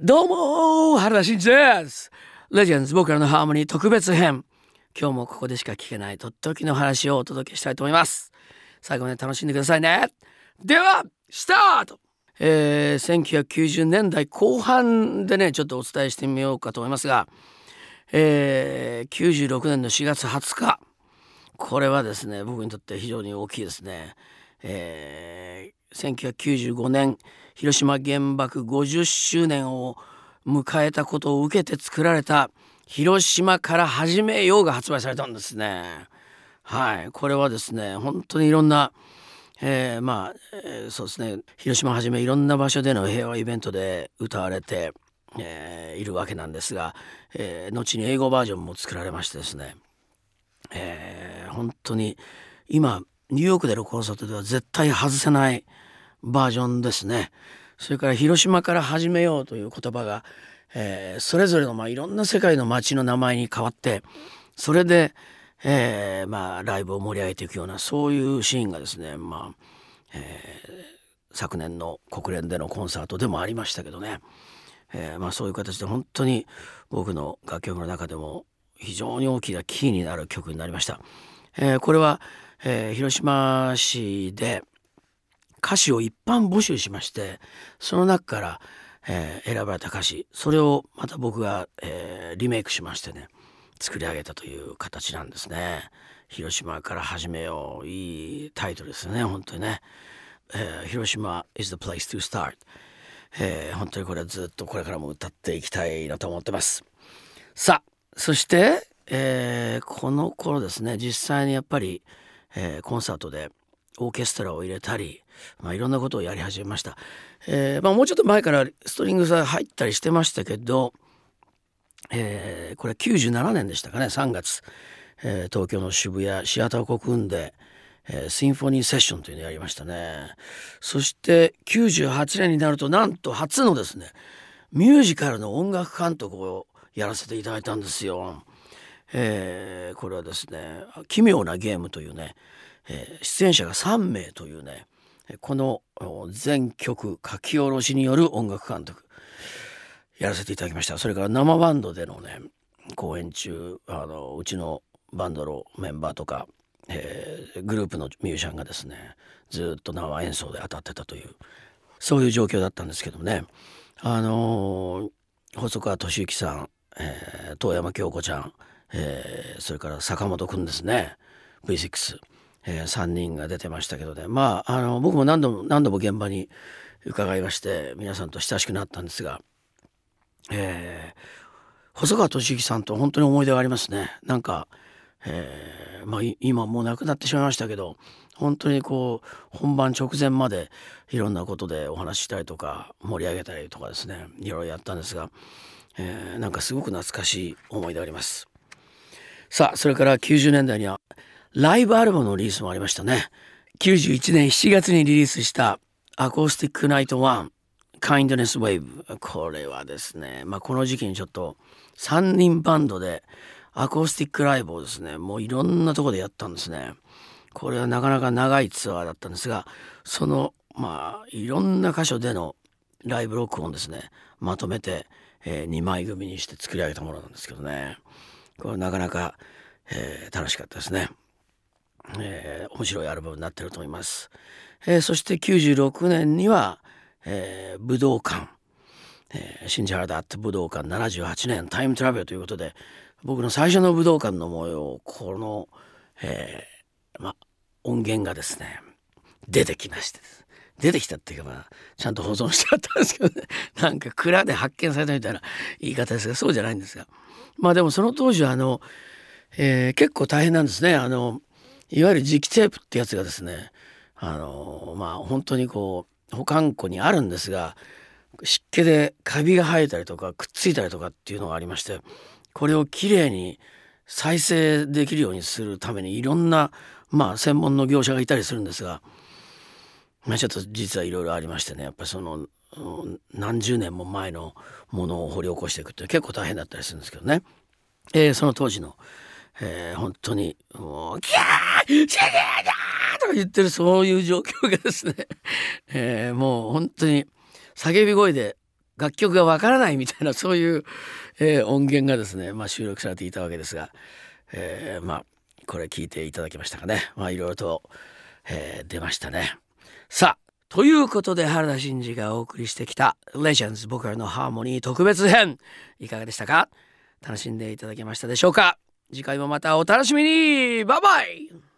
どうも原田真二です。レジェンズ僕らのハーモニー特別編。今日もここでしか聞けないとっておきの話をお届けしたいと思います。最後まで楽しんでくださいね。ではスタート。えー、1990年代後半でねちょっとお伝えしてみようかと思いますが、えー、96年の4月20日。これはですね僕にとって非常に大きいですね、えー、1995年広島原爆50周年を迎えたことを受けて作られた「広島から始めよう」が発売されたんですね。はい。これはですね本当にいろんな、えー、まあ、えー、そうですね。広島はじめいろんな場所での平和イベントで歌われて、えー、いるわけなんですが、え、後に英語バージョンも作られましてですね、えー、本当に今ニューヨークでのコンサートでは絶対外せないバージョンですね。それから広島から始めようという言葉が、えー、それぞれのまあいろんな世界の街の名前に変わってそれで、えー、まあライブを盛り上げていくようなそういうシーンがですね、まあえー、昨年の国連でのコンサートでもありましたけどね、えー、まあそういう形で本当に僕の楽曲の中でも非常に大きなキーになる曲になりました。え、これは、えー、広島市で歌詞を一般募集しましてその中から、えー、選ばれた歌詞それをまた僕が、えー、リメイクしましてね作り上げたという形なんですね。広島から始めよういいタイトルですよね本当にね、えー、広島 is the place to start、えー、本当にこれはずっとこれからも歌っていきたいなと思ってます。さあそして、えー、この頃ですね実際にやっぱり、えー、コンサートでオーケストラを入れたり、まあ、いろんなことをやり始めました、えーまあ、もうちょっと前からストリングス入ったりしてましたけど、えー、これ97年でしたかね3月、えー、東京の渋谷シアター国運で、え、シンフォニーセッションというのをやりましたね。そして98年になるとなんと初のですねミュージカルの音楽監督をやらせていただいたんですよ。えー、これはですね「奇妙なゲーム」というねえー、出演者が3名というねこの全曲書き下ろしによる音楽監督やらせていただきました。それから生バンドでのね公演中あのうちのバンドのメンバーとか、えー、グループのミュージシャンがですねずっと生演奏で当たってたというそういう状況だったんですけどもね。あのー、細川俊之さん、えー、遠山京子ちゃん、えー、それから坂本くんですね。V6 えー、3人が出てましたけどね。まああの僕も何度も何度も現場に伺いまして皆さんと親しくなったんですが、えー、細川俊之さんと本当に思い出がありますね。なんか、えー、まあ、今もう亡くなってしまいましたけど本当にこう本番直前までいろんなことでお話ししたりとか盛り上げたりとかですねいろいろやったんですが、えー、なんかすごく懐かしい思い出あります。さあそれから90年代にはライブアルバムのリリースもありましたね。91年7月にリリースしたアコースティックナイト1 Kindness Wave これはですね、まあ、この時期にちょっと3人バンドでアコースティックライブをですねもういろんなとこでやったんですね。これはなかなか長いツアーだったんですがそのまあいろんな箇所でのライブ録音ですねまとめて、えー、2枚組にして作り上げたものなんですけどねこれなかなか、えー、楽しかったですね。えー、面白いアルバムになってると思います。えー、そして96年には、えー、武道館、えー、新原田って武道館78年タイムトラベルということで僕の最初の武道館の模様この、えー、ま、音源がですね出てきまして出てきたっていうかまあちゃんと保存してあったんですけどねなんか蔵で発見されたみたいな言い方ですがそうじゃないんですがまあでもその当時はあの、えー、結構大変なんですね。あのいわゆる磁気テープってやつがですね。あのまあ本当にこう保管庫にあるんですが湿気でカビが生えたりとかくっついたりとかっていうのがありましてこれをきれいに再生できるようにするためにいろんなまあ専門の業者がいたりするんですが、まあ、ちょっと実はいろいろありましてね。やっぱその何十年も前のものを掘り起こしていくって結構大変だったりするんですけどね、えー、その当時のえー、本当にもう「キャーシャゲーだ!」とか言ってるそういう状況がですね、えー、もう本当に叫び声で楽曲がわからないみたいなそういう、えー、音源がですね、まあ、収録されていたわけですが、えー、まあこれ聞いていただけましたかね。まあいろいろと、えー、出ましたね。さあということで原田真二がお送りしてきた「レジェンズ僕らのハーモニー特別編」いかがでしたか？楽しんでいただけましたでしょうか？次回もまたお楽しみに。バイバイ！